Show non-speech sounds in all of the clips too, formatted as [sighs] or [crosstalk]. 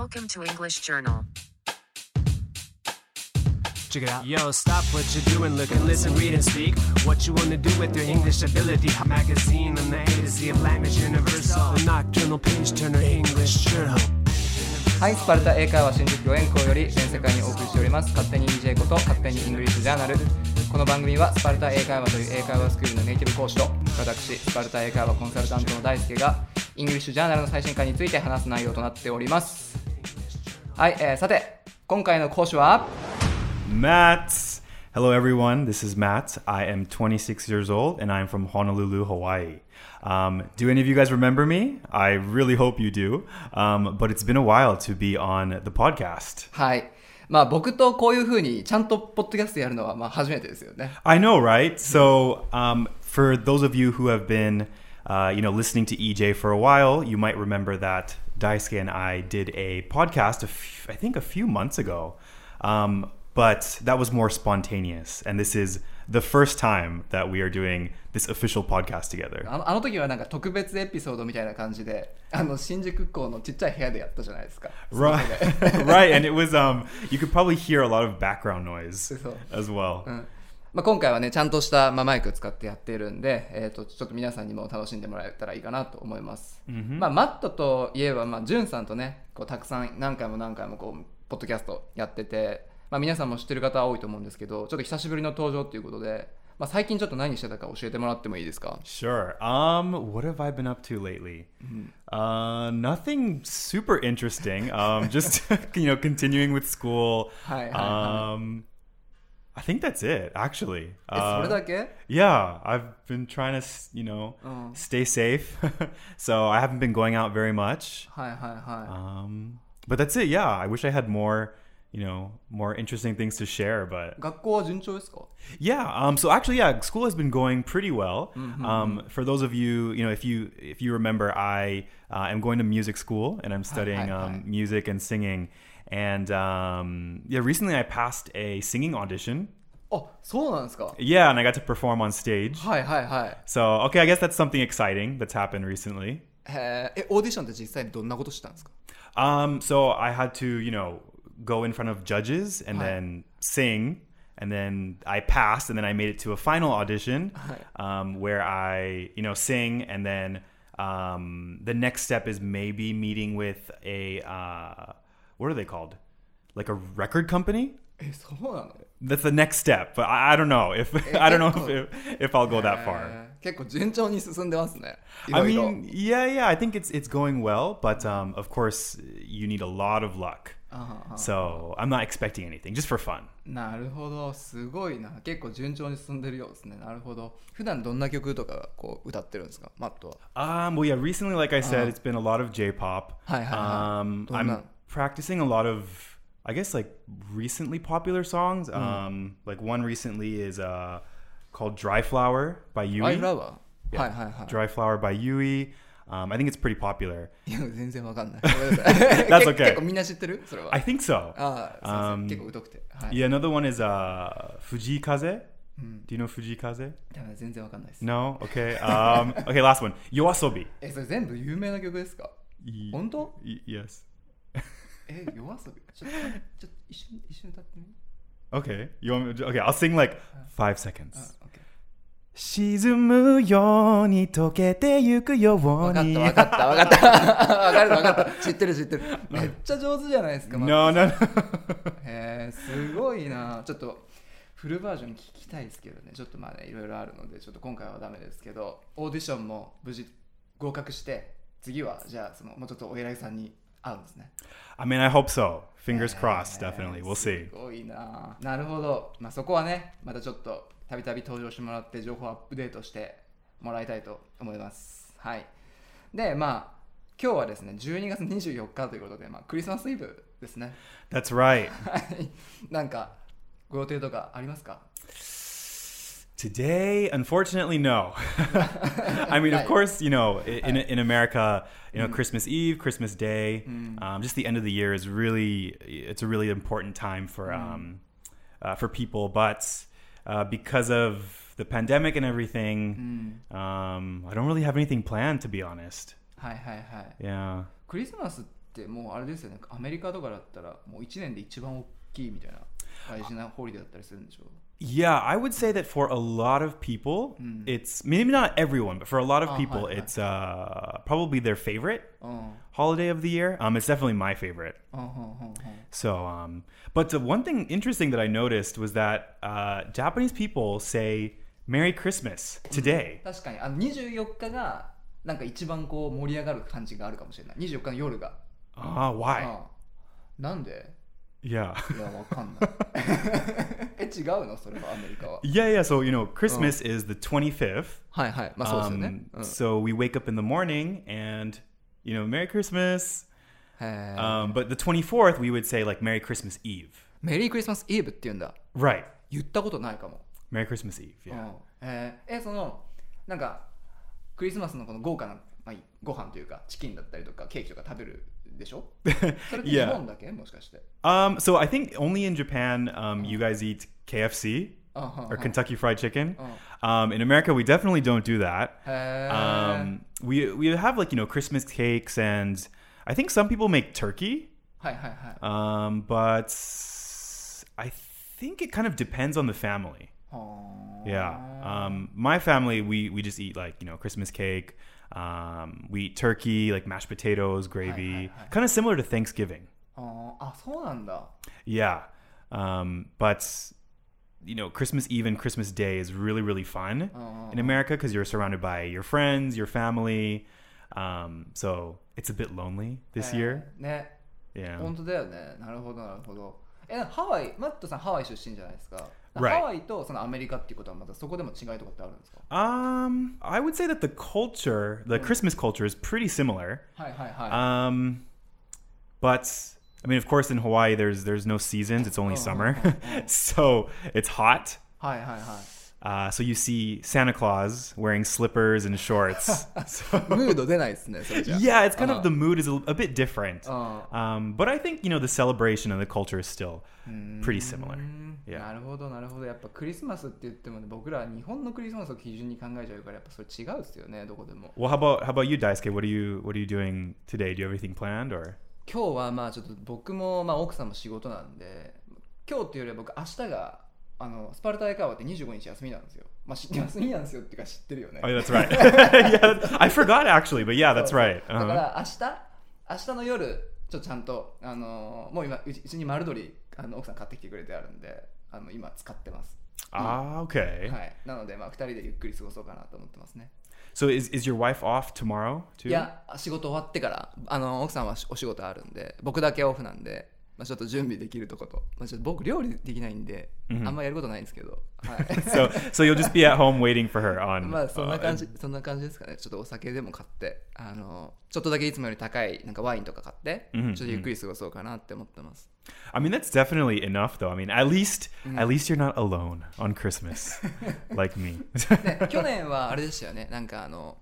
Welcome to English Journal. Check it out. Yo, stop what you're doing, look and listen, read and speak. What you wanna do with your English ability? A magazine on the A to Z of language universal. A nocturnal page turner English journal. はい、スパルタ英会話新宿御苑校より全世界にお送りしております勝手に EJ こと勝手にイングリッシュジャーナルこの番組はスパルタ英会話という英会話スクールのネイティブ講師と私スパルタ英会話コンサルタントの大輔がイングリッシュジャーナルの最新回について話す内容となっておりますはい、えー、さて今回の講師は Matt. Hello, everyone. This is Matt. I am 26 years old and I'm from Honolulu, Hawaii. Um, do any of you guys remember me? I really hope you do. Um, but it's been a while to be on the podcast. はいまあ僕とこういうふうにちゃんとポッドキャストやるのはまあ初めてですよね I know, right? So, um, for those of you who have been, uh, you know, listening to EJ for a while, you might remember that Daisuke and I did a podcast, a f- I think a few months ago, um, but that was more spontaneous. And this is the first time that we are doing this official podcast together. あのあの時はなんか特別エピソードみたいな感じで、あの新宿校のちっちゃい部屋でやったじゃないですか。Right, [laughs] [laughs] right, and it was um, you could probably hear a lot of background noise as well. うんまあ、今回はねちゃんとした、まあ、マイク使ってやっているんで、えー、とちょっと皆さんにも楽しんでもらえたらいいかなと思います、まあ、マットといえば、まあ、ジュンさんとねこうたくさん何回も何回もこうポッドキャストやってて、まあ、皆さんも知ってる方は多いと思うんですけどちょっと久しぶりの登場ということで、まあ、最近ちょっと何してたか教えてもらってもいいですか？Sure. Um, what have I been up to lately? Uh, nothing super interesting. Um, just [laughs] you know, continuing with school. Hi, hi. Um, I think that's it, actually. Uh, yeah, I've been trying to, you know, uh. stay safe. [laughs] so I haven't been going out very much. Hi, hi, hi. Um, but that's it. Yeah, I wish I had more, you know, more interesting things to share. But yeah. Um, so actually, yeah, school has been going pretty well. Mm-hmm. Um, for those of you, you know, if you if you remember, I uh, am going to music school and I'm studying hi, hi, hi. music and singing. And um, yeah, recently I passed a singing audition. あそうなんですか Yeah, and I got to perform on stage. はいはいはい So okay, I guess that's something exciting that's happened recently. へーえオーディションって実際にどんなことしたんですか Um, so I had to, you know, go in front of judges and Hi. then sing, and then I passed, and then I made it to a final audition [laughs] um, where I, you know, sing, and then um, the next step is maybe meeting with a uh, what are they called? Like a record company. えそうなの That's the next step, but I, I don't know if I [laughs] don't know if, if I'll go that far. えー結構順調に進んでますねい I ろいろ mean, yeah, yeah, I think it's it's going well, but um, of course you need a lot of luck. ああ So I'm not expecting anything, just for fun. なるほどすごいな結構順調に進んでるようですねなるほど普段どんな曲とかこう歌ってるんですかマットは Um, well, yeah, recently, like I said, it's been a lot of J-pop. Hi, hi, hi. Um, Don't I'm know. practicing a lot of I guess like recently popular songs. Mm. Um, like one recently is uh, called "Dry Flower" by Yui. I love it. Yeah. Hi, hi, hi. "Dry Flower" by Yui. Um, I think it's pretty popular. That's okay. I think so. Um, yeah, another one is uh, Fujii Kaze. Hmm. Do you know Fujii Kaze? No? Okay. Um, okay, last one. Yoasobi. [laughs] え、それ全部有名な曲ですか本当 Yes. え夜遊び？ちょっとちょっと一瞬一瞬歌ってみ？Okay. You want me to, okay, I'll sing like five seconds. 沈むように溶けてゆくようわかっにたわかったわかった。[laughs] わかるわかった。[laughs] 知ってる知ってる。めっちゃ上手じゃないですか、No, no, no. へえすごいな。ちょっとフルバージョン聞きたいですけどね。ちょっとまあねいろいろあるのでちょっと今回はダメですけどオーディションも無事合格して次はじゃあそのもうちょっとお偉いさんに会うんですね。I mean, I hope so. Fingers crossed, definitely. We'll す see. ごいな。なるほど、まあ、そこはねまたちょっとたびたび登場してもらって情報アップデートしてもらいたいと思います。はい。でまあ今日はですね12月24日ということで、まあ、クリスマスイブですね。That's right. [laughs] はい。なんかご予定とかありますか？Today, unfortunately, no. [laughs] I mean, of Right. course, you know, i- in, in America, you know, Christmas Eve, Christmas Day, um, just the end of the year is really, it's a really important time for, um, uh, for people. But uh, because of the pandemic and everything, um, I don't really have anything planned, to be honest. はいはいはい Yeah. クリスマス ってもうあれですよねアメリカとかだったらもう1年で一番大きいみたいな大事なホリデーだったりするんでしょ Yeah, I would say that for a lot of people, it's maybe not everyone, but for a lot of Oh, people, hi, hi. it's uh, probably their favorite うんうん holiday of the year. Um, it's definitely my favorite. うんうん So, um, but the one thing interesting that I noticed was that uh, Japanese people say "Merry Christmas" today. 確かにあの24日がなんか一番こう盛り上がる感じがあるかもしれない24日の夜が Ah, why? ああなんで [laughs] Yeah. いやわかんないえ違うのそれはアメリカは yeah, yeah. So you know, Christmas is the twenty fifth. はいはいまあそうですよね Um,、うん So we wake up in the morning and you know, Merry Christmas. へー Um, but the twenty fourth, we would say like Merry Christmas Eve. メリークリスマスイブって言うんだ Right. 言ったことないかも Merry Christmas Eve. う Yeah. んえーえそのなんかクリスマスのこの豪華な、まあ、ご飯というかチキンだったりとかケーキとか食べる でしょそ[laughs] れって日 Yeah. 本だけもしかして Um, so I think only in Japan, um, you guys eat KFC あはんはん or Kentucky Fried Chicken. Oh. Um, in America, we definitely don't do that. へー Um, we we have like you know Christmas cakes and I think some people make turkey. はいはいはい Um, but I think it kind of depends on the family. はー Yeah. Um, my family, we we just eat like you know Christmas cake. Um, we eat turkey, like mashed potatoes, gravy, hi, hi. kind of similar to Thanksgiving. あーあそうなんだ Yeah. Um, but you know, Christmas Eve and Christmas Day is really really fun Oh. in America because you're surrounded by your friends, your family. Um, so it's a bit lonely this へ year. ーね Yeah. 本当だよねなるほどなるほどえハワイマットさんハワイ出身じゃないですか、 Right. ハワイとそのアメリカっていうことはまたそこでも違いとかってあるんですか Um, I would say that the culture, the Christmas culture, is pretty similar. はいはいはい、 Um, but I mean, of course, in Hawaii, there's there's no seasons; it's only Oh, summer, oh, oh. [laughs] so it's hot. はいはいはい Uh, so you see Santa Claus wearing slippers and shorts. [laughs] so, [laughs] ムード出ないですねそれじゃ yeah, it's kind Uh-huh. of the mood is a, a bit different. あ Um, but I think you know the celebration and the culture is still うん pretty similar. うん Yeah. なるほどなるほどやっぱクリスマスって言ってもね僕らは日本のクリスマスを基準に考えちゃうからやっぱそれ違うっすよねどこでも Well, how about how about you, Daisuke? What are you what are you doing today? Do you have anything planned or? 今日はまあちょっと僕もまあ奥さんも仕事なんで今日っていうよりは僕明日が あのスパルタ英会話って25日休みなんですよまあ知って休みなんですよっていうか知ってるよね Oh, that's right. [laughs] [laughs] yeah, I forgot actually, but yeah, that's right. だか Uh-huh. ら明日明日の夜ちょっとちゃんとあのもう今うちに丸鶏あの奥さん買ってきてくれてあるんであの今使ってます、Ah, okay. はい、なのでまあ2人でゆっくり過ごそうかなと思ってますね So is is your wife off tomorrow い too? や仕事終わってからあの奥さんはお仕事あるんで僕だけオフなんで、まあ、ちょっと準備できるとこと、まあ、ちょっと僕料理できないんで、うん。あんまやることないんですけど、はい。[laughs] So so you'll just be at home waiting for her on. [laughs] まあそんな uh, 感じ、そんな感じですかね。ちょっとお酒でも買ってあのちょっとだけいつもより高いなんかワインとか買って、うんちょっとゆっくり過ごそうかなって思ってます、I mean, that's definitely enough, though. I mean, at least at least you're not alone on Christmas, [laughs] like me. で去年はあれでしたよね。なんかあの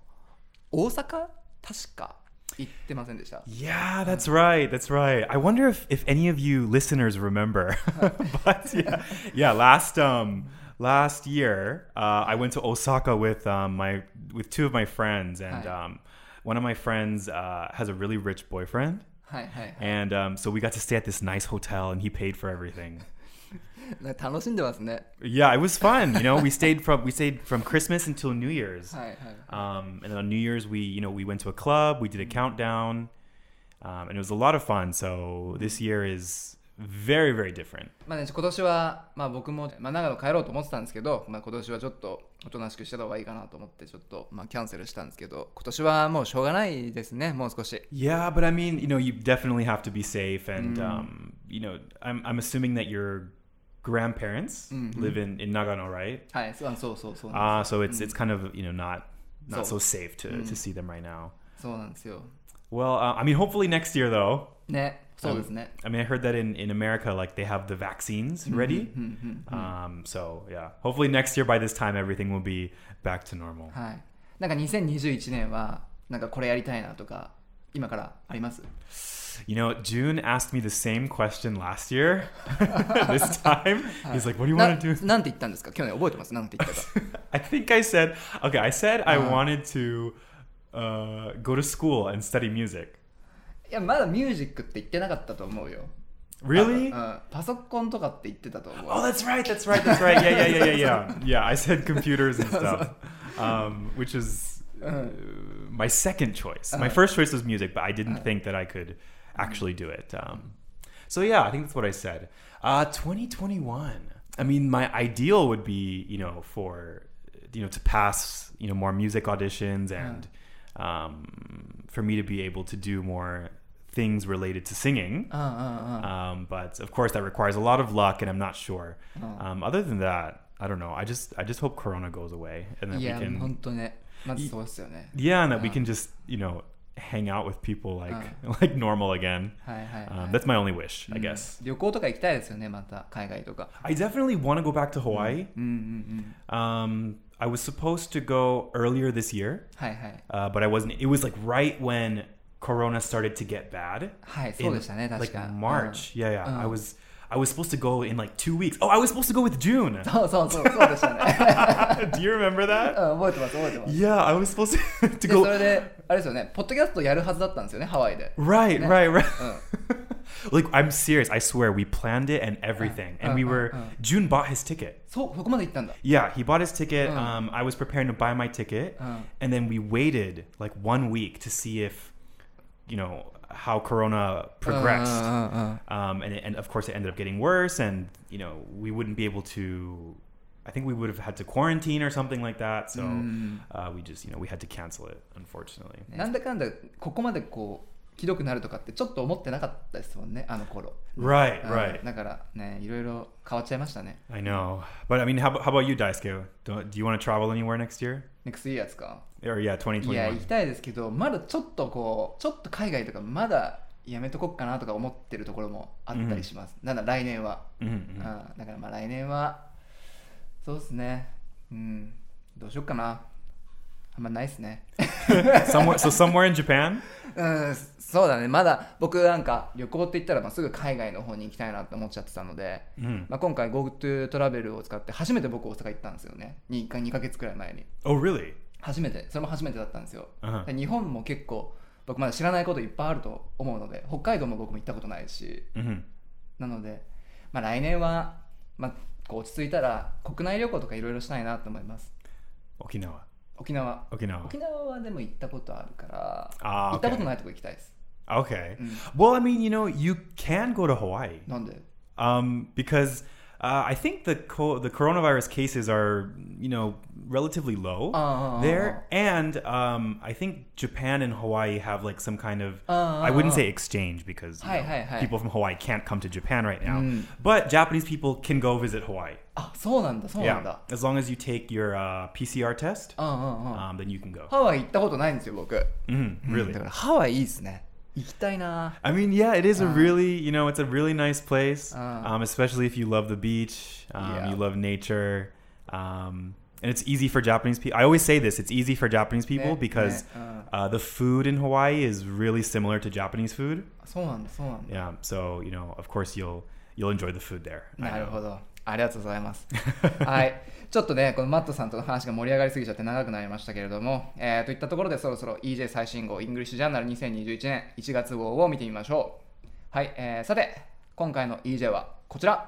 大阪？確か行ってませんでした yeah, that's right. That's right. I wonder if if any of you listeners remember. [laughs] but yeah, yeah. Last um last year, uh, I went to Osaka with um my with two of my friends, and Hi. um one of my friends uh, has a really rich boyfriend. はいはいはい And um, so we got to stay at this nice hotel, and he paid for everything. [laughs] なんか楽しんでますね Yeah, it was fun. You know, we stayed from we stayed from Christmas until New Year's. はいはい Um, and on New Year's, we you know we went to a club, we did a countdown, um, and it was a lot of fun. So this year is very very different. まあね、今年は、まあ、僕も、まあ、長野帰ろうと思ってたんですけど、まあ、今年はちょっとおとなしくしてた方がいいかなと思ってちょっと、まあ、キャンセルしたんですけど今年はもうしょうがないですねもう少し Yeah, but I mean, you know, you definitely have to be safe, and um, you know, I'm I'm assuming that your grandparents live in in Nagano, right? はいそうそうそうそう Ah, so it's it's kind of you know not not so, So- safe to to see them right now. そうなんですよ Well, uh, I mean, hopefully next year though. ねそうですね、 I mean, I heard that in, in America, like they have the vaccines ready. うんうん Um, so yeah, hopefully next year by this time everything will be back to normal. はいなんか2021年はなんかこれやりたいなとか 今からあります You know, June asked me the same question last year. [laughs] this time, [laughs] he's like, "What do you な want to do?" なんて言ったんですか去年覚えてますなんて言ったか [laughs] I think I said, "Okay." I said I Uh. wanted to uh, go to school and study music. いやまだミュージックって言ってなかったと思うよ Really? うんパソコンとかって言ってたと思う Oh, that's right. That's right. That's right. Yeah, yeah, yeah, yeah, yeah. Yeah, I said computers and stuff, um, which is uh, my second choice. my uh-huh. first choice was music, but I didn't uh-huh. think that I could actually do it. Um, so yeah, I think that's what I said. Uh, 2021. I mean, my ideal would be, you know, for you know to pass, you know, more music auditions uh-huh. and yeah. um, for me to be able to do more things related to singing. Uh, uh, uh, um, but of course, that requires a lot of luck, and I'm not sure. Um, other than that, I don't know. I just I just hope Corona goes away, and then we can 当ねまずそうですよね yeah, and that we can just you know hang out with people like [laughs] like normal again. はいはい、はい Um, that's my only wish, I guess. 旅行とか行きたいですよねまた海外とか I definitely want to go back to Hawaii. うんうんうん Um, I was supposed to go earlier this year, はいはい uh, but I wasn't. It was like right when Corona started to get bad. はいそうでしたね in, 確 like か March. Yeah, yeah. I Uh. was I was supposed to go in like two weeks. Oh, I was supposed to go with June. [laughs] [laughs] そうそうそうそうでしたね Do you remember う that? ん[laughs] 覚えてます覚えてます Yeah, I was supposed to, to でそ go. れであれですよねポッドキャストやるはずだったんですよねハワイで Right, Yeah. right, right. うん like I'm serious. I swear, we planned it and everything, and we uh, were. uh. June bought his ticket. そうそこまで行ったんだ Yeah, he bought his ticket. Uh. Um, I was preparing to buy my ticket, Uh. and then we waited like one week to see if, you know, how Corona progressed. うんうんうんうん um, and, it, and of course it ended up getting worse and you know we wouldn't be able to i think we would have had to quarantine or something like that so uh, we just you know we had to cancel it unfortunately なんだかんだここまでこうひどくなるとかってちょっと思ってなかったですもんねあの頃 right うん right だからねいろいろ変わっちゃいましたね i know but i mean how, about- how about you daisuke do, do you want to travel anywhere next year next year ですか Or yeah いや2021行きたいですけどまだちょっとこうちょっと海外とかまだやめとこっかなとか思ってるところもあったりします、なんだ来年は、Mhm, うん。mhm. だからまあ来年はそうですね。うん。どうしよっかな。あんまないですね。[laughs] Somewhere so somewhere in japan? うんそうだね。まだ僕なんか旅行って言ったらまあすぐ海外の方に行きたいなって思っちゃってたので、Mhm. まあ、今回 GoTo トラベルを使って初めて僕大阪行ったんですよね。2, か2ヶ月くらい前に。Oh really? 初めてそれも初めてだったんですよ、うん。で日本も結構僕まだ知らないこといっぱいあると思うので北海道も僕も行ったことないし。hmm なので、まあ、来年は、まあ、こう落ち着いたら国内旅行とかいろいろしたいなと思います。okinawa 沖縄。okinawa 沖縄はでも行ったことあるからあー行ったことないとこ行きたいです。Okay well i mean you know you can go to hawaii. なんで？Um, because uh, I think the co- the coronavirus cases are you know relatively low Uh, there, and um, I think Japan and Hawaii have like some kind of Uh, I wouldn't say exchange because you Hi, know, hi, hi. people from Hawaii can't come to Japan right now, Mm. but Japanese people can go visit Hawaii. あそうなんだそうなん Yeah, だ as long as you take your uh, PCR test, うんうんうん um, then you can go. ハワイ行ったことないんですよ僕 Mhm, うん really. だからハワイいいですね行きたいな I mean, yeah, it is a Uh. really, you know, it's a really nice place, Uh. um, especially if you love the beach, um, Yeah. you love nature, um, and it's easy for Japanese people. I always say this: it's easy for Japanese people ね because ねうん uh, the food in Hawaii is really similar to Japanese food. そうなんだそうなんだ Yeah, so you know, of course, you'll you'll enjoy the food there. I なる know. ほど ありがとうございますはいちょっとねこのマットさんとの話が盛り上がりすぎちゃって長くなりましたけれども、えー、といったところでそろそろ EJ 最新号イングリッシュジャーナル2021年1月号を見てみましょうはい、えー、さて今回の EJ はこちら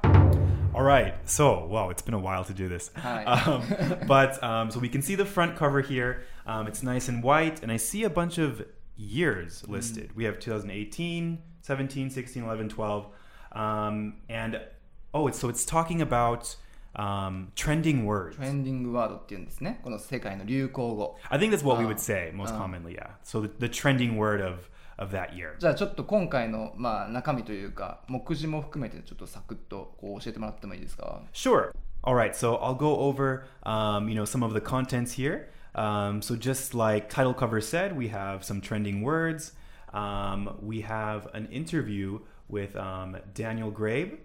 All right. So, wow, it's been a while to do this. Hi. Um, but um, so we can see the front cover here. Um, it's nice and white, and I see a bunch of years listed. We have 2018, 17, 16, 11, 12. Um, and oh, it's so it's talking about um, trending words. トレンディングワードっていうんですねこの世界の流行語 I think that's what we Ah. would say most commonly, yeah. So the, the trending word of, of that year. じゃあちょっと今回の、まあ、中身というか目次も含めてちょっとサクッとこう教えてもらってもいいですか Sure. All right. So I'll go over, um, you know, some of the contents here. Um, so just like title cover said, we have some trending words. Um, we have an interview with um, Daniel Grabe.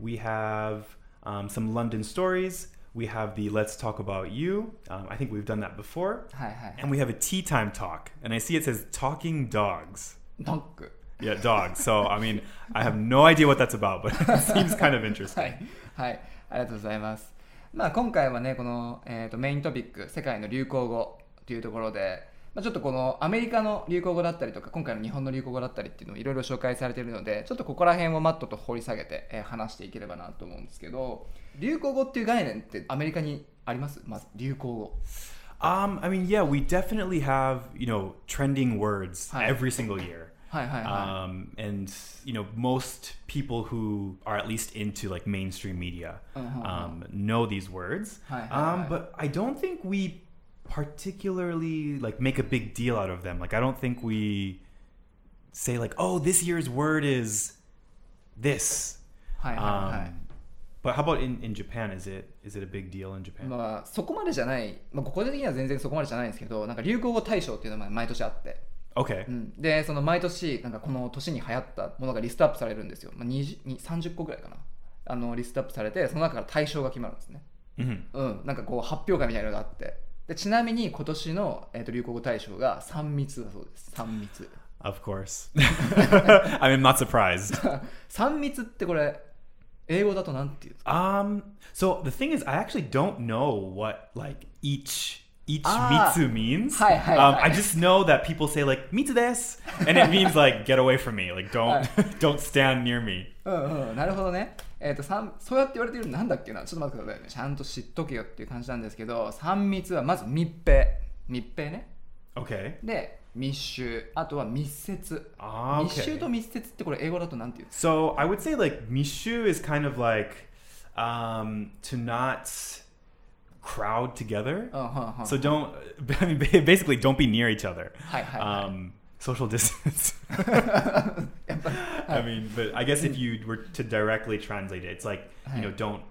We have um, some London stories. We have the Let's Talk About You. Um, I think we've done that before. はいはい And we have a tea time talk. And I see it says talking dogs. ドッグ Yeah, dogs. So, I mean, I have no idea what that's about, but it [laughs] seems kind of は interesting. い、はい、ありがとうございます。まあ、今回はね、この、えー、とメイントピック、世界の流行語というところで、 まあ、ちょっとこのアメリカの流行語だったりとか今回の日本の流行語だったりっていうのをいろいろ紹介されているのでちょっとここら辺をマットと掘り下げて、えー話していければなと思うんですけど流行語っていう概念ってアメリカにありますまず流行語 Um, I mean, yeah, we definitely have you know trending words every single year. Um, and you know most people who are at least into like mainstream media um, know these words. Um, but I don't think we particularly like make a big deal out of them. Like I don't think we say like, oh, this year's word is this. いはいはいはい、Um, but how about in, in Japan? Is it is it a big deal in Japan? まあそこまでじゃない、まあ、個人的には全然そこまでじゃないんですけどなんか流行語大賞っていうのが毎年あって、Okay. うん、でその毎年なんかこの年に流行ったものがリストアップされるんですよ、まあ、20に30個ぐらいかなあのリストアップされてその中から大賞が決まるんですね hmm うん、なんかこう発表会みたいなのがあってでちなみに今年の、えー、と流行語大賞が3密だそうです3密 Of course. I mean, I'm not surprised. 3密ってこれ英語だとなんていうんですか Um. So the thing is, I actually don't know what like each each Ah. mitsu means. Hi, hi, um, hi. I just know that people say like mitsu des, and it means like get away from me, like don't don't stand near me. うんうんなるほどね、えー、と三そうやって言われてるのなんだっけなちょっと待ってくださいねちゃんと知っとけよっていう感じなんですけど3密はまず密閉密閉ね Okay. で密集あとは密接 Ah, 密集 okay. と密接ってこれ英語だとなんていう So I would say like mishu is kind of like um, to not crowd together. かうんはんはん So don't. I mean, basically, don't be near each other. はいはいはい Um, social distance. やっぱり I mean, but I guess if you were to directly translate it, it's like you know, don't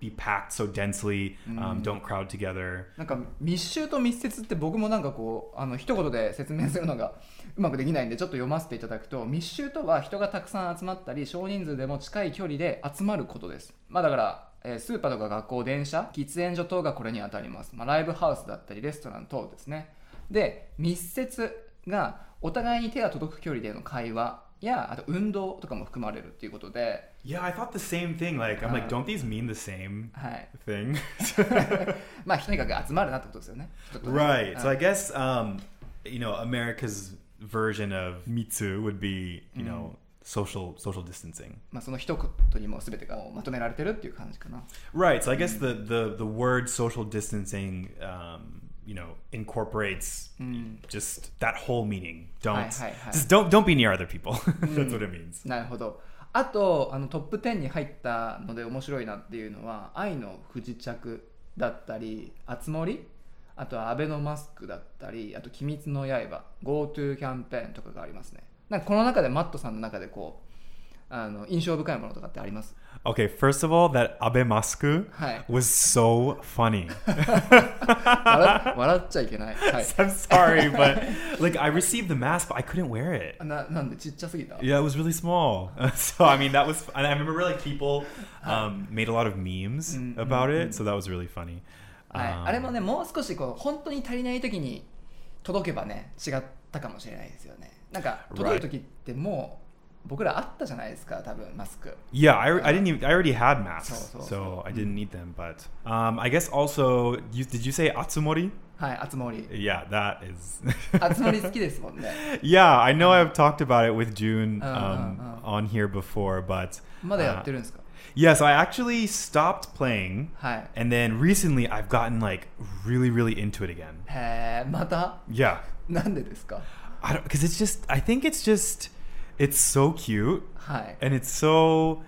be packed so densely. Um, don't crowd together. なんか密集と密接って僕もなんかこうあの一言で説明するのが [laughs] うまくできないんでちょっと読ませていただくと密集とは人がたくさん集まったり少人数でも近い距離で集まることです。まあだから、えースーパーとか学校電車喫煙所等がこれに当たります、まあ、ライブハウスだったりレストラン等ですね。で密接がお互いに手が届く距離での会話やあと運動とかも含まれるっていうことで Yeah, I thought the same thing. Like, I'm like, Uh. don't these mean the same はい thing? まあとにかく集まるなってことですよね right. So は I い guess um, you know, America's version of mitsu would be you know social social distancing. まあ、その一言にも全てがまとめられてるっていう感じかな Right. So I guess the the the word social distancing, um, you know, incorporates just that whole meaning. Don't just don't don't be near other people. That's what it means. なるほどあとあのトップ10に入ったので面白いなっていうのは「愛の不時着」だったり「あつ森」あとは「アベノマスク」だったりあと「鬼滅の刃」「GoTo キャンペーン」とかがありますねなんかこの中でマットさんの中でこうあの印象深いものとかってあります Okay. First of all, that abe masku was so funny. 笑笑っちゃいけない、はい、I'm sorry, but like I received the mask, but I couldn't wear it. ななんでちっちゃすぎた Yeah, it was really small. so I mean, that was. And I remember like people um, made a lot of memes about it, so that was really funny. はい、Um, あれもねもう少しこう本当に足りない時に届けばね違ったかもしれないですよねなんか届く時ってもう僕らあったじゃないですか多分マスク yeah I, didn't even I already had masks そうそうそう so I didn't need them but um, I guess also you, did you say atsumori はい、あつ森。Yeah, that is. [laughs] あつ森好きですもんね。Yeah, I know I've talked about it with June um, on here before, but. まだやってるんですか Yeah, so I actually stopped playing, and then recently I've gotten like really, really into it again. へえ、また Yeah. I don't, because it's just, I think it's just it's so cute. はい and it's so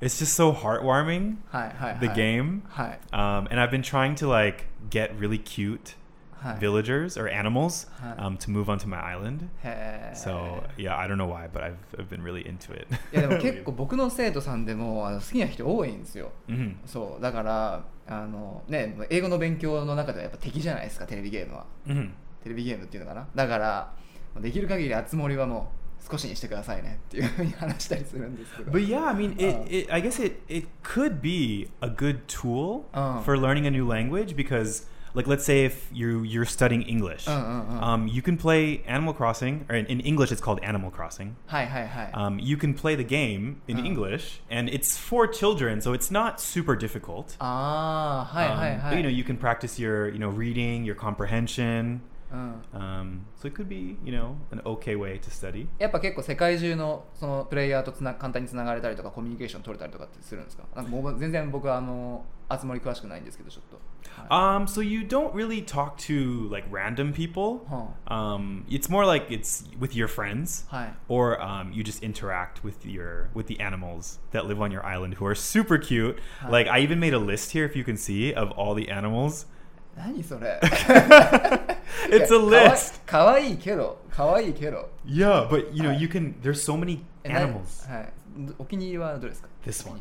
it's just so heartwarming はいはいはい the game. はい um, and i've been trying to like get really cute はい villagers or animals um, to move onto my island. へー so yeah i don't know why but i've, I've been really into it. [laughs] いやでも結構僕の生徒さんでもあの好きな人多いんですよ。[laughs] Mhm. そうだからあの、ね、英語の勉強の中ではやっぱ敵じゃないですかテレビゲームは。Mhm. テレビゲームっていうのかな。だからできる限りあつ森はも少しにしてくださいねっていうふうに話したりするんですけど But yeah, I mean, Uh. it, it, I guess it, it could be a good tool Uh. for learning a new language because, like, let's say if you you're studying English, Uh, uh, uh. um, you can play Animal Crossing, or in, in English it's called Animal Crossing. はいはいはい、 Um, you can play the game in Uh. English, and it's for children, so it's not super difficult. ああはいはい Um, は but, い、 you know, you can practice your, you know, reading, your comprehension. うん、 Um, so it could be, you know, an okay way to study. やっぱ結構世界中のそのプレイヤーとつな簡単につながれたりとかコミュニケーション取れたりとかってするんですかなんかもう全然僕はあの集まり詳しくないんですけどちょっと、はい Um, [sighs] so you don't really talk to like random people. は Um, it's more like it's with your friends, はい or um, you just interact with your with the animals that live on your island, who are super cute. Huh. Like I even made a list here, if you can see, of all the animals. [laughs] 何それ [laughs] [laughs] It's a いや list. かわいいけどかわいいけど Yeah, but you know, Hi. you can. There's so many え何 animals. はい、お気に入りはどれですか This one.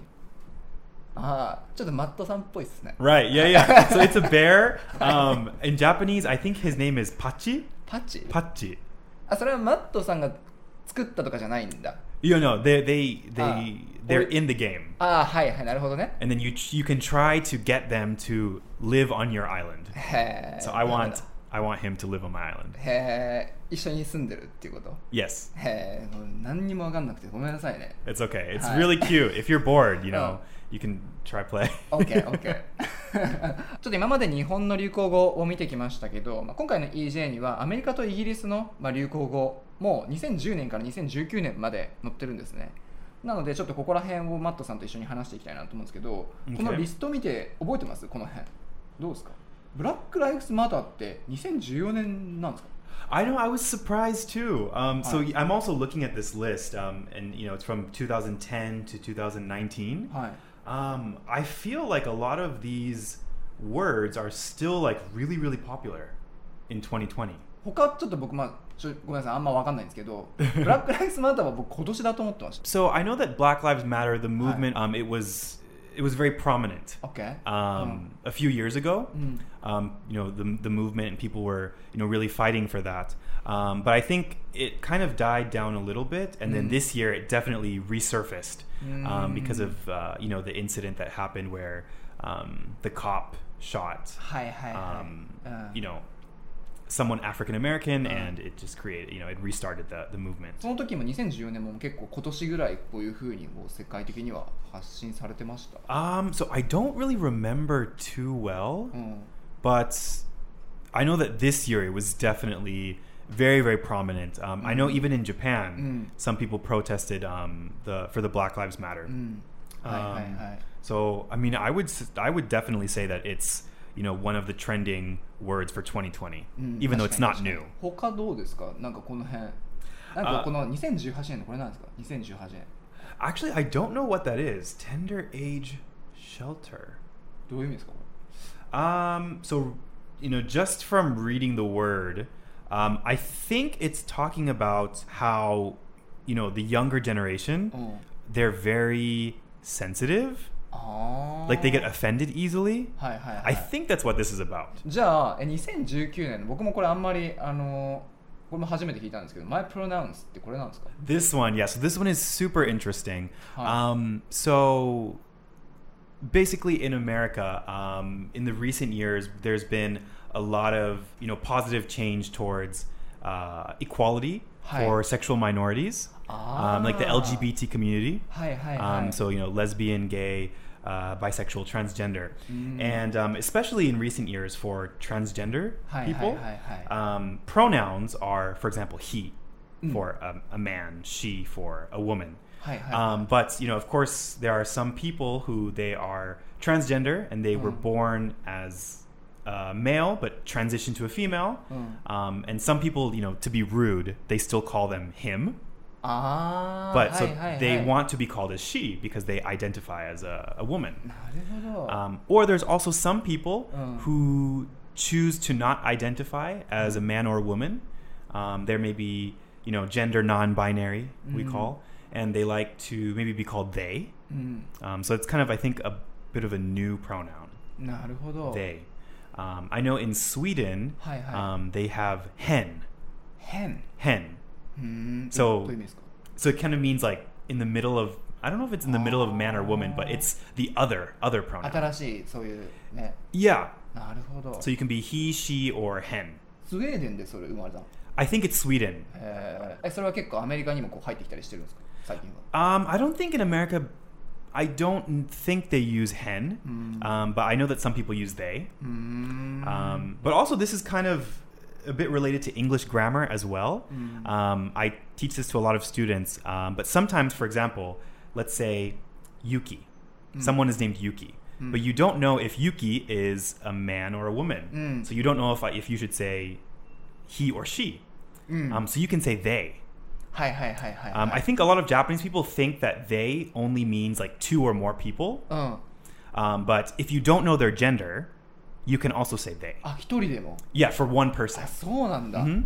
ああちょっとマットさんっぽいですね Right. Yeah, yeah. [laughs] so it's a bear. Um, in Japanese, I think his name is Pachi. パチ Pachi. あそれはマットさんが作ったとかじゃないんだ You know, they they they Ah. they're Or- in the game, ああはいはいなるほどね and then you you can try to get them to live on your island. へえ So I want I want him to live on my island. へえ一緒に住んでるっていうこと？Yes, へえもう何にも分かんなくてごめんなさいね it's okay. It's Hi. really cute. If you're bored, you [laughs] know, Oh. you can try play. [laughs] OK OK [laughs] ちょっと今まで日本の流行語を見てきましたけど、まあ、今回の EJ にはアメリカとイギリスの、まあ、流行語も2010年から2019年まで載ってるんですねなのでちょっとここら辺をマットさんと一緒に話していきたいなと思うんですけど、Okay. このリスト見て覚えてます？この辺どうですか？ブラック・ライフスマターって2014年なんですか I know. I was surprised too. Um, so Hi. I'm also looking at this list, um, and you know, it's from 2010 to 2019. はい Um, I feel like a lot of these words are still like really, really popular in 2020. 他ちょっと僕、まあ、ちょごめんなさいあんま分かんないんですけどブラック・ライフスマターは僕今年だと思ってました So [laughs] I know that Black Lives Matter, the movement, um, it was it was very prominent. Okay. Um, oh. A few years ago, mm. um, you know, the, the movement and people were, you know, really fighting for that. Um, but I think it kind of died down a little bit, and mm. then this year it definitely resurfaced um, mm. because of uh, you know the incident that happened where um, the cop shot, hi, hi, hi. Um, uh. you know, someone African American, Uh. and it just created you know it restarted the the movement. その時も2014年も結構今年ぐらいこういうふうにこう世界的には発信されてました、 Um, so I don't really remember too well, うん、 but I know that this year it was definitely very very prominent. Um, I know Mm. even in Japan, Mm. some people protested um, the for the Black Lives Matter. うん、はいはいはい、 So I mean, I would s- I would definitely say that it's you know one of the trending words for 2020, うん even though it's 確か not に確かに new. 他どうですかなんかこの辺なんかこの2018年のこれなんですか2018年 Actually, I don't know what that is. Tender age shelter. どういう意味ですかこ Um, so, you know, just from reading the word, um, I think it's talking about how, you know, the younger generation, れ、うん、 they're very sensitive. ああ Like they get offended easily. はいはい、は I い、 think that's what this is about. じゃあえ2019年の僕もこれあんまりあのこれも初めて聞いたんですけど My Pronounce ってこれなんですか This one, yeah, so this one is super interesting. Huh. Um, so basically in America, um, in the recent years, there's been a lot of, you know, positive change towards uh, equality Hi. for sexual minorities, um, like the Ah. LGBT community. はいはいはい、 Um, so, you know, lesbian, gay, uh, bisexual, transgender, mm. and um, especially in recent years for transgender hi, people, hi, hi, um, pronouns are, for example, he mm. for a man, she for a woman. Um, but you know, of course, there are some people who they are transgender and they mm. were born as male but transition to a female. Mm. Um, and some people, you know, to be rude, they still call them him. Ah, but so they want to be called as she because they identify as a, a woman. Um, or there's also some people who choose to not identify as a man or a woman. Um, there may be, you know, gender non-binary we call, and they like to maybe be called they. Mm. Um, so it's kind of I think a bit of a new pronoun. They. Um, I know in Sweden, um, they have hen. Hen. Hen. Mm, so, so it kind of means like in the middle of I don't know if it's in the middle of man or woman, but it's the other other pronoun. Yeah. So you can be he, she, or him. I think it's Sweden. Eh, eh, I don't think in America. I don't think they use hen, hmm. um, but I know that some people use they. Hmm. Um, but also, this is kind of a bit related to English grammar as well. Mm. Um, I teach this to a lot of students, um, but sometimes, for example, let's say Yuki. Mm. Someone is named Yuki, mm. but you don't know if Yuki is a man or a woman. Mm. So you don't know if uh, if you should say he or she. Mm. Um, so you can say they. Hi, hi, hi, hi, um. I think a lot of Japanese people think that they only means like two or more people. Oh. Um, but if you don't know their gender, you can also say they. あ一人でも Yeah, for one あ person. そうなんだ、 Mhm.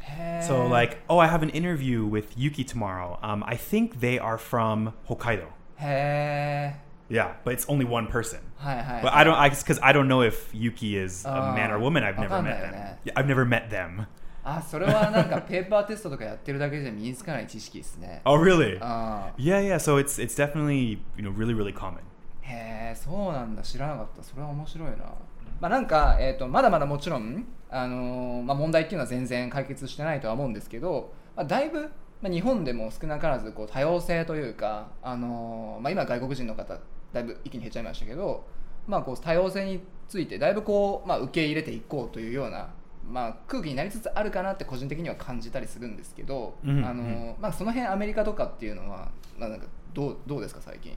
へー So like, oh, I have an interview with Yuki tomorrow. Um, I think they are from Hokkaido. へ Yeah, but it's only one person. ーはいはい But I don't, I because I don't know if Yuki is a Ah, man or woman. I've never met わかんないよ them. ね。 Yeah, I've never met them. あそれはなんかペーパーテストとかやってるだけじゃ身につかない知識ですね Oh, really? あ Yeah, yeah. So it's it's definitely you know really really common. ーへえそうなんだ知らなかったそれは面白いな まあなんか、えー、とまだまだもちろん、あのーまあ、問題っていうのは全然解決してないとは思うんですけど、まあ、だいぶ、まあ、日本でも少なからずこう多様性というか、あのーまあ、今外国人の方だいぶ一気に減っちゃいましたけど、まあ、こう多様性についてだいぶこう、まあ、受け入れていこうというような、まあ、空気になりつつあるかなって個人的には感じたりするんですけど、うん。あのーまあ、その辺アメリカとかっていうのは、まあ、なんかどうどうですか最近？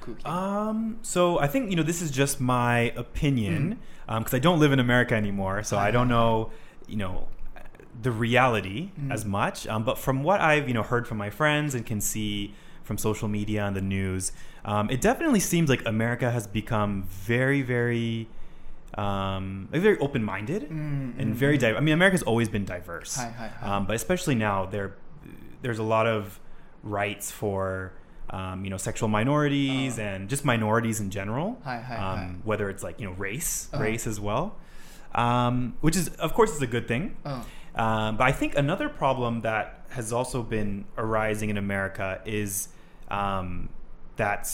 kooky? Um, so I think you know this is just my opinion because mm-hmm. um, I don't live in America anymore, so I don't know you know the reality mm-hmm. as much. Um, but from what I've you know heard from my friends and can see from social media and the news, um, it definitely seems like America has become very very um, very open minded mm-hmm. and very. Mm. Di- I mean, America's always been diverse, hi, hi, hi. Um, but especially now there, there's a lot of rights for um, you know sexual minorities Uh. and just minorities in general. Hi, hi, um, hi. Whether it's like you know race, Uh. race as well, um, which is of course is a good thing. うん Um, but I think another problem that has also been arising in America is um, that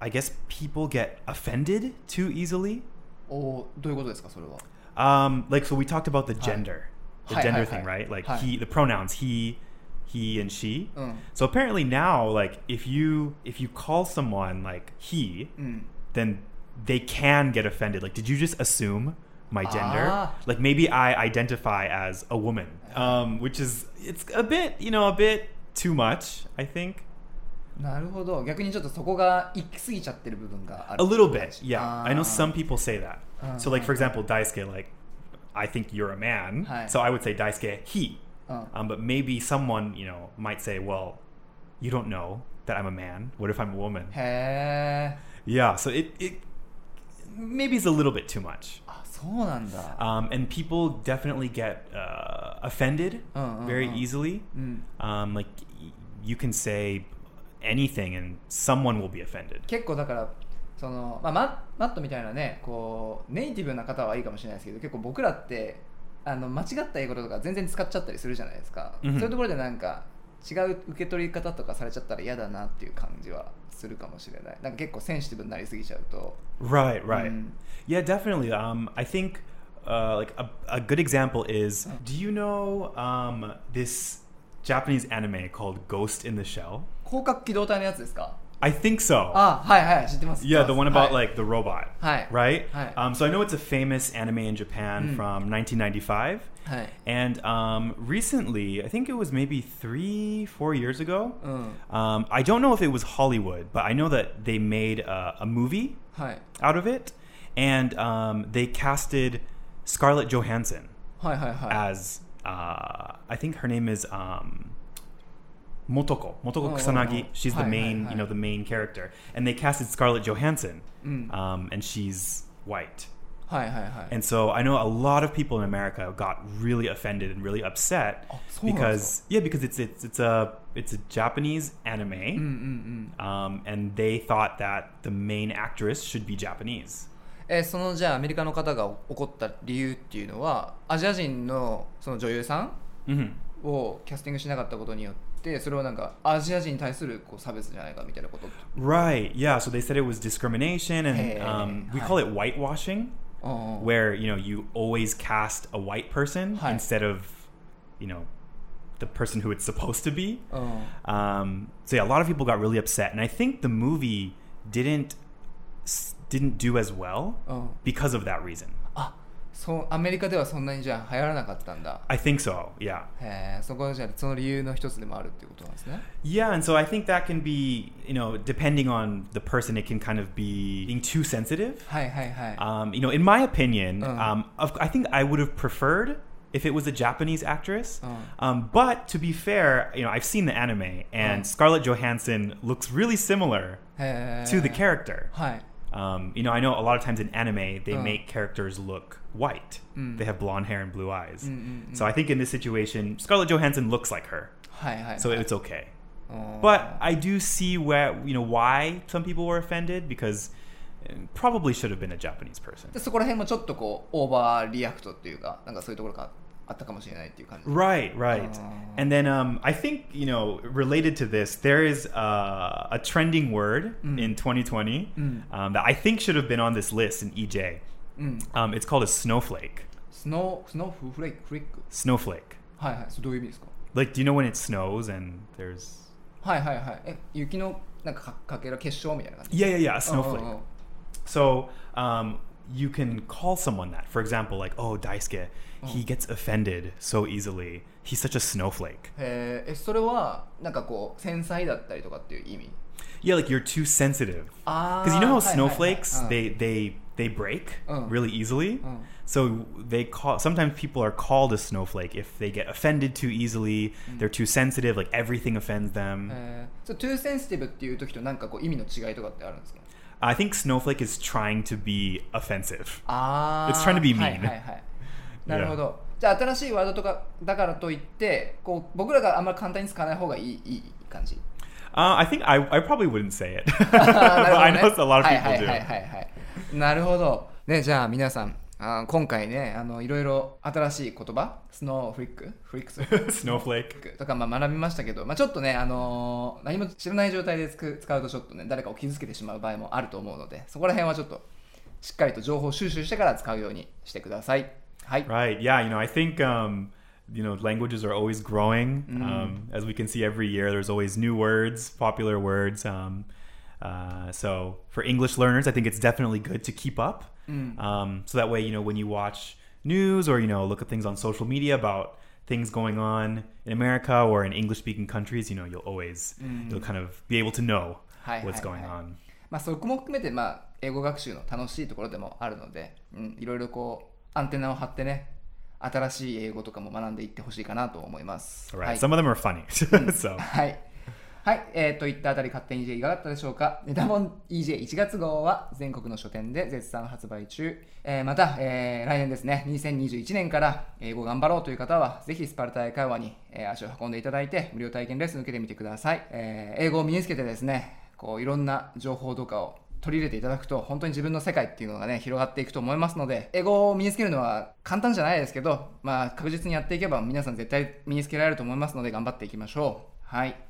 I guess people get offended too easily. おーどういうことですかそれは Um, like so, we talked about the gender, the Hi, gender hi, thing, hi. right? Like Hi. he, the pronouns he, he, and she. うん So apparently now, like if you if you call someone like he, うん then they can get offended. Like, did you just assume my gender? Ah. Like maybe I identify as a woman, um, which is it's a bit you know a bit too much. I think なるほど逆にちょっとそこが行き過ぎちゃってる部分がある a little bit. Yeah, I know Ah. some people say that. So like for example, Daisuke, like I think you're a man, Hi. so I would say Daisuke he. うん、 Um, but maybe someone you know might say, well, you don't know that I'm a man. What if I'm a woman? へえ Yeah, so it, it maybe it's a little bit too much. あそうなんだ Um, and people definitely get uh, offended Uh, uh, very uh. easily. うん Um, like y- you can say anything and someone will be offended. 結構だからその、まあ、ママットみたいなねこうネイティブな方はいいかもしれないですけど結構僕らって あの間違った英語とか全然使っちゃったりするじゃないですか、うんそういうところでなんか違う受け取り方とかされちゃったら嫌だなっていう感じはするかもしれないなんか結構センシティブになりすぎちゃうと Right, right. Mm. Yeah, definitely. Um, I think uh, like a, a good example is do you know um, this Japanese anime called Ghost in the Shell? 広角機動隊のやつですか？I think so. あはいはい知ってます Yeah, the one about はい like the robot. Hi. Right? Hi. Um, so I know it's a famous anime in Japan Mm. from 1995. はい And um, recently, I think it was maybe three, four years ago. うん Um, I don't know if it was Hollywood, but I know that they made a, a movie はい out of it. And um, they casted Scarlett Johansson はいはいはい as, uh, I think her name is um, Motoko. Motoko Oh, oh, Kusanagi. oh. She's the Hi, hi, main, hi. you know, the main character. And they casted Scarlett Johansson. うん、 Um, and she's white. はいはいはい And so I know a lot of people in America got really offended and really upset あそうなんです because yeah, because it's it's it's a it's a Japanese うんうん anime, うん um, and they thought that the main actress should be Japanese. えーそのじゃあアメリカの方が怒った理由っていうのはアジア人のその女優さん hmm をキャスティングしなかったことによって それはなんかアジア人に対するこう差別じゃないかみたいなこと Right. Yeah. So they said it was discrimination, and Hey, um, we hi. call it whitewashing, うん where you know you always cast a white person Hi. instead of, you know, the person who it's supposed to be. うん Um, so yeah, a lot of people got really upset, and I think the movie didn't s- didn't do as well うん because of that reason. あ そうアメリカではそんなにじゃあ流行らなかったんだ I think so. Yeah. へえそこはじゃあその理由の一つでもあるっていうことなんですね Yeah, and so I think that can be, you know, depending on the person, it can kind of be being too sensitive. はいはいはい、 Um, you know, in my opinion, Uh. um, of, I think I would have preferred if it was a Japanese actress. Uh. Um, but to be fair, you know, I've seen the anime, and Uh. Scarlett Johansson looks really similar へえ to the character. はい Um, you know, I know a lot of times in anime they Uh. make characters look white. Mm. They have blonde hair and blue eyes. Mm, mm, mm. So I think in this situation, Scarlett Johansson looks like her, はいはい、はい、 so it's okay. うん But I do see where you know why some people were offended because it probably should have been a Japanese person. でそこら辺もちょっとこうオーバーリアクトっていうかなんかそういうところがあっ Right, right. And then um, I think you know related to this, there is a, a trending word mm. in 2020 mm. um, that I think should have been on this list in EJ. Mm. Um, it's called a snowflake. Snow, snowflake, flake. Snowflake. はいはい。それどういう意味ですか Like, do you know when it snows and there's eh, Yeah, yeah yeah a oh, oh, oh. snowflake. So um, you can call someone that. For example, like, oh, Daisuke, he Oh. gets offended so easily. He's such a snowflake. へーえそれはなんかこう繊細だったりとかっていう意味 Yeah, like you're too sensitive. あ Because you know how はいはいはい snowflakes うん they they they break Uh. really easily. Uh. So they call sometimes people are called a snowflake if they get offended too easily. They're too sensitive. Like everything offends them. えー、そう too sensitive っていう時となんかこう意味の違いとかってあるんですか I think snowflake is trying to be offensive. あ It's trying to be mean. はいはいはいなるほど、じゃあ新しいワードとかだからといってこう僕らがあんまり簡単に使わない方がいいいい感じ Uh, I think I, I probably wouldn't say it, [laughs] な but [laughs] るほど I ね know a lot of はい people はい do. はいはいはいなるほどねじゃあ皆さん あー今回ねあのいろいろ新しい言葉スノーフリックフリックス Snowflake. とかまあ学びましたけど、まあ、ちょっとね、あのー何も知らない状態で使うとちょっとね誰かを傷つけてしまう場合もあると思うのでそこら辺はちょっとしっかりと情報収集してから使うようにしてくださいはい、Right. Yeah. You know, I think um, you know languages are always growing. Um, as we can see every year, there's always new words, popular words. Um, uh, so for English learners, I think it's definitely good to keep up. Um, so that way, you know, when you watch news or you know look at things on social media about things going on in America or in English-speaking countries, you know, you'll always you'll kind of be able to know Hi, what's hi, going hi. on. まあ、そこも含めて、まあ、英語学習の楽しいところでもあるので、うん、いろいろこうアンテナを張ってね新しい英語とかも学んでいってほしいかなと思います。 All right. はい Some of them are funny. [laughs] so [laughs] はい。 はい、えー、といったあたり勝手に EJ いかがだったでしょうか。ネタモン EJ1 月号は全国の書店で絶賛発売中、えーまた、えー来年ですね2021年から英語頑張ろうという方はぜひスパルタ英会話に、え足を運んでいただいて無料体験レッスン受けてみてください、えー英語を身につけてですねこういろんな情報とかを取り入れていただくと本当に自分の世界っていうのがね広がっていくと思いますので英語を身につけるのは簡単じゃないですけどまあ確実にやっていけば皆さん絶対身につけられると思いますので頑張っていきましょう。はい。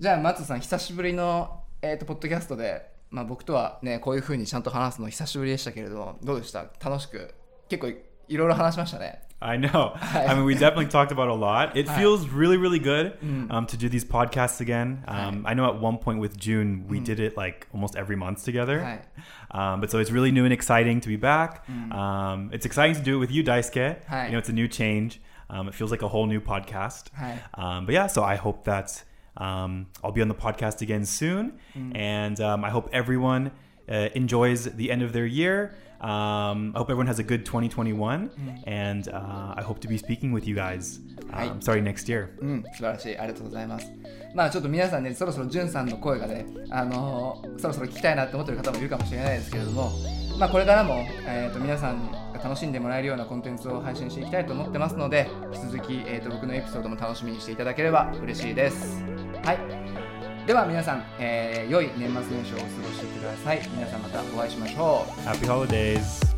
じゃあ松さん久しぶりの、えー、とポッドキャストで、まあ、僕とはねこういう風にちゃんと話すの久しぶりでしたけれどもどうでした楽しく結構いいろいろ話しましたね I know. I mean, we definitely talked about a lot. It feels really, really good um, to do these podcasts again. Um, I know at one point with June, we did it like almost every month together. Um, but so it's really new and exciting to be back. Um, it's exciting to do it with you, Daisuke. You know, it's a new change. Um, it feels like a whole new podcast. Um, but yeah, so I hope that um, I'll be on the podcast again soon. And um, I hope everyone uh, enjoys the end of their year. Um, I hope everyone has a good 2021. And uh, I hope to be speaking with you guys Hi. um, starting next year. うん、素晴らしい。ありがとうございます。まあちょっと皆さんね、そろそろじゅんさんの声がね、あのーそろそろ聞きたいなって思ってる方もいるかもしれないですけれども、まあこれからも、えー、と皆さんが 楽しんでもらえるようなコンテンツを配信していきたいと思ってますので、引き続き、えー、と僕のエピソードも楽しみにしていただければ嬉しいです。はい。では皆さん、えー良い年末年始をお過ごしください。皆さんまたお会いしましょう。Happy holidays.